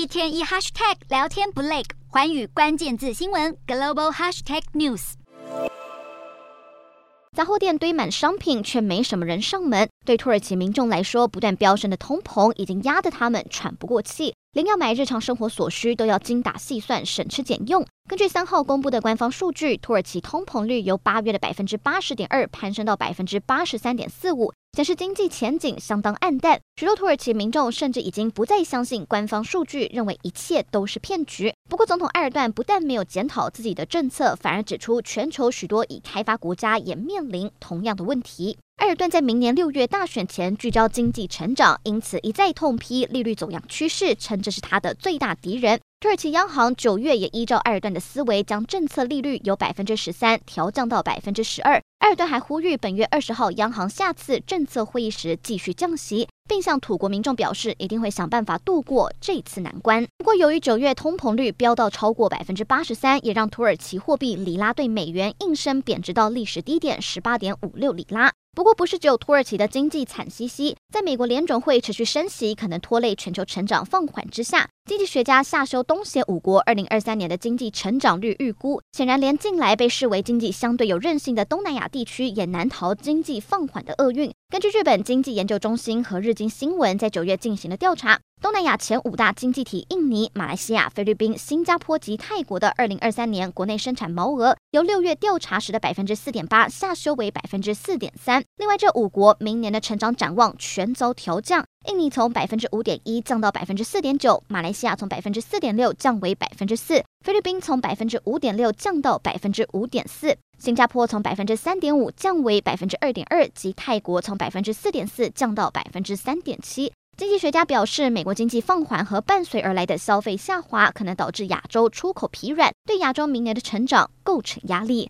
一天一 hashtag 聊天不累，环宇关键字新闻 global hashtag news。杂货店堆满商品，却没什么人上门。对土耳其民众来说，不断飙升的通膨已经压得他们喘不过气，连要买日常生活所需都要精打细算、省吃俭用。根据三号公布的官方数据，土耳其通膨率由八月的百分之八十点二攀升到百分之八十三点四五。显示经济前景相当黯淡，许多土耳其民众甚至已经不再相信官方数据，认为一切都是骗局。不过，总统埃尔段不但没有检讨自己的政策，反而指出全球许多已开发国家也面临同样的问题。埃尔段在明年六月大选前聚焦经济成长，因此一再痛批利率走扬趋势，称这是他的最大敌人。土耳其央行九月也依照埃尔顿的思维，将政策利率由百分之十三调降到百分之十二。埃尔顿还呼吁本月二十号央行下次政策会议时继续降息，并向土国民众表示一定会想办法度过这次难关。不过，由于九月通膨率飙到超过百分之八十三，也让土耳其货币里拉对美元应声贬值到历史低点十八点五六里拉。不过，不是只有土耳其的经济惨兮兮，在美国联准会持续升息，可能拖累全球成长放缓之下，经济学家下修东协五国二零二三年的经济成长率预估。显然，连近来被视为经济相对有韧性的东南亚地区也难逃经济放缓的厄运。根据日本经济研究中心和日经新闻在九月进行的调查，东南亚前五大经济体印尼、马来西亚、菲律宾、新加坡及泰国的二零二三年国内生产毛额，由六月调查时的百分之四点八下修为百分之四点三。另外，这五国明年的成长展望全遭调降。印尼从百分之五点一降到百分之四点九，马来西亚从百分之四点六降为百分之四，菲律宾从百分之五点六降到百分之五点四，新加坡从百分之三点五降为百分之二点二，及泰国从百分之四点四降到百分之三点七。经济学家表示，美国经济放缓和伴随而来的消费下滑，可能导致亚洲出口疲软，对亚洲明年的成长构成压力。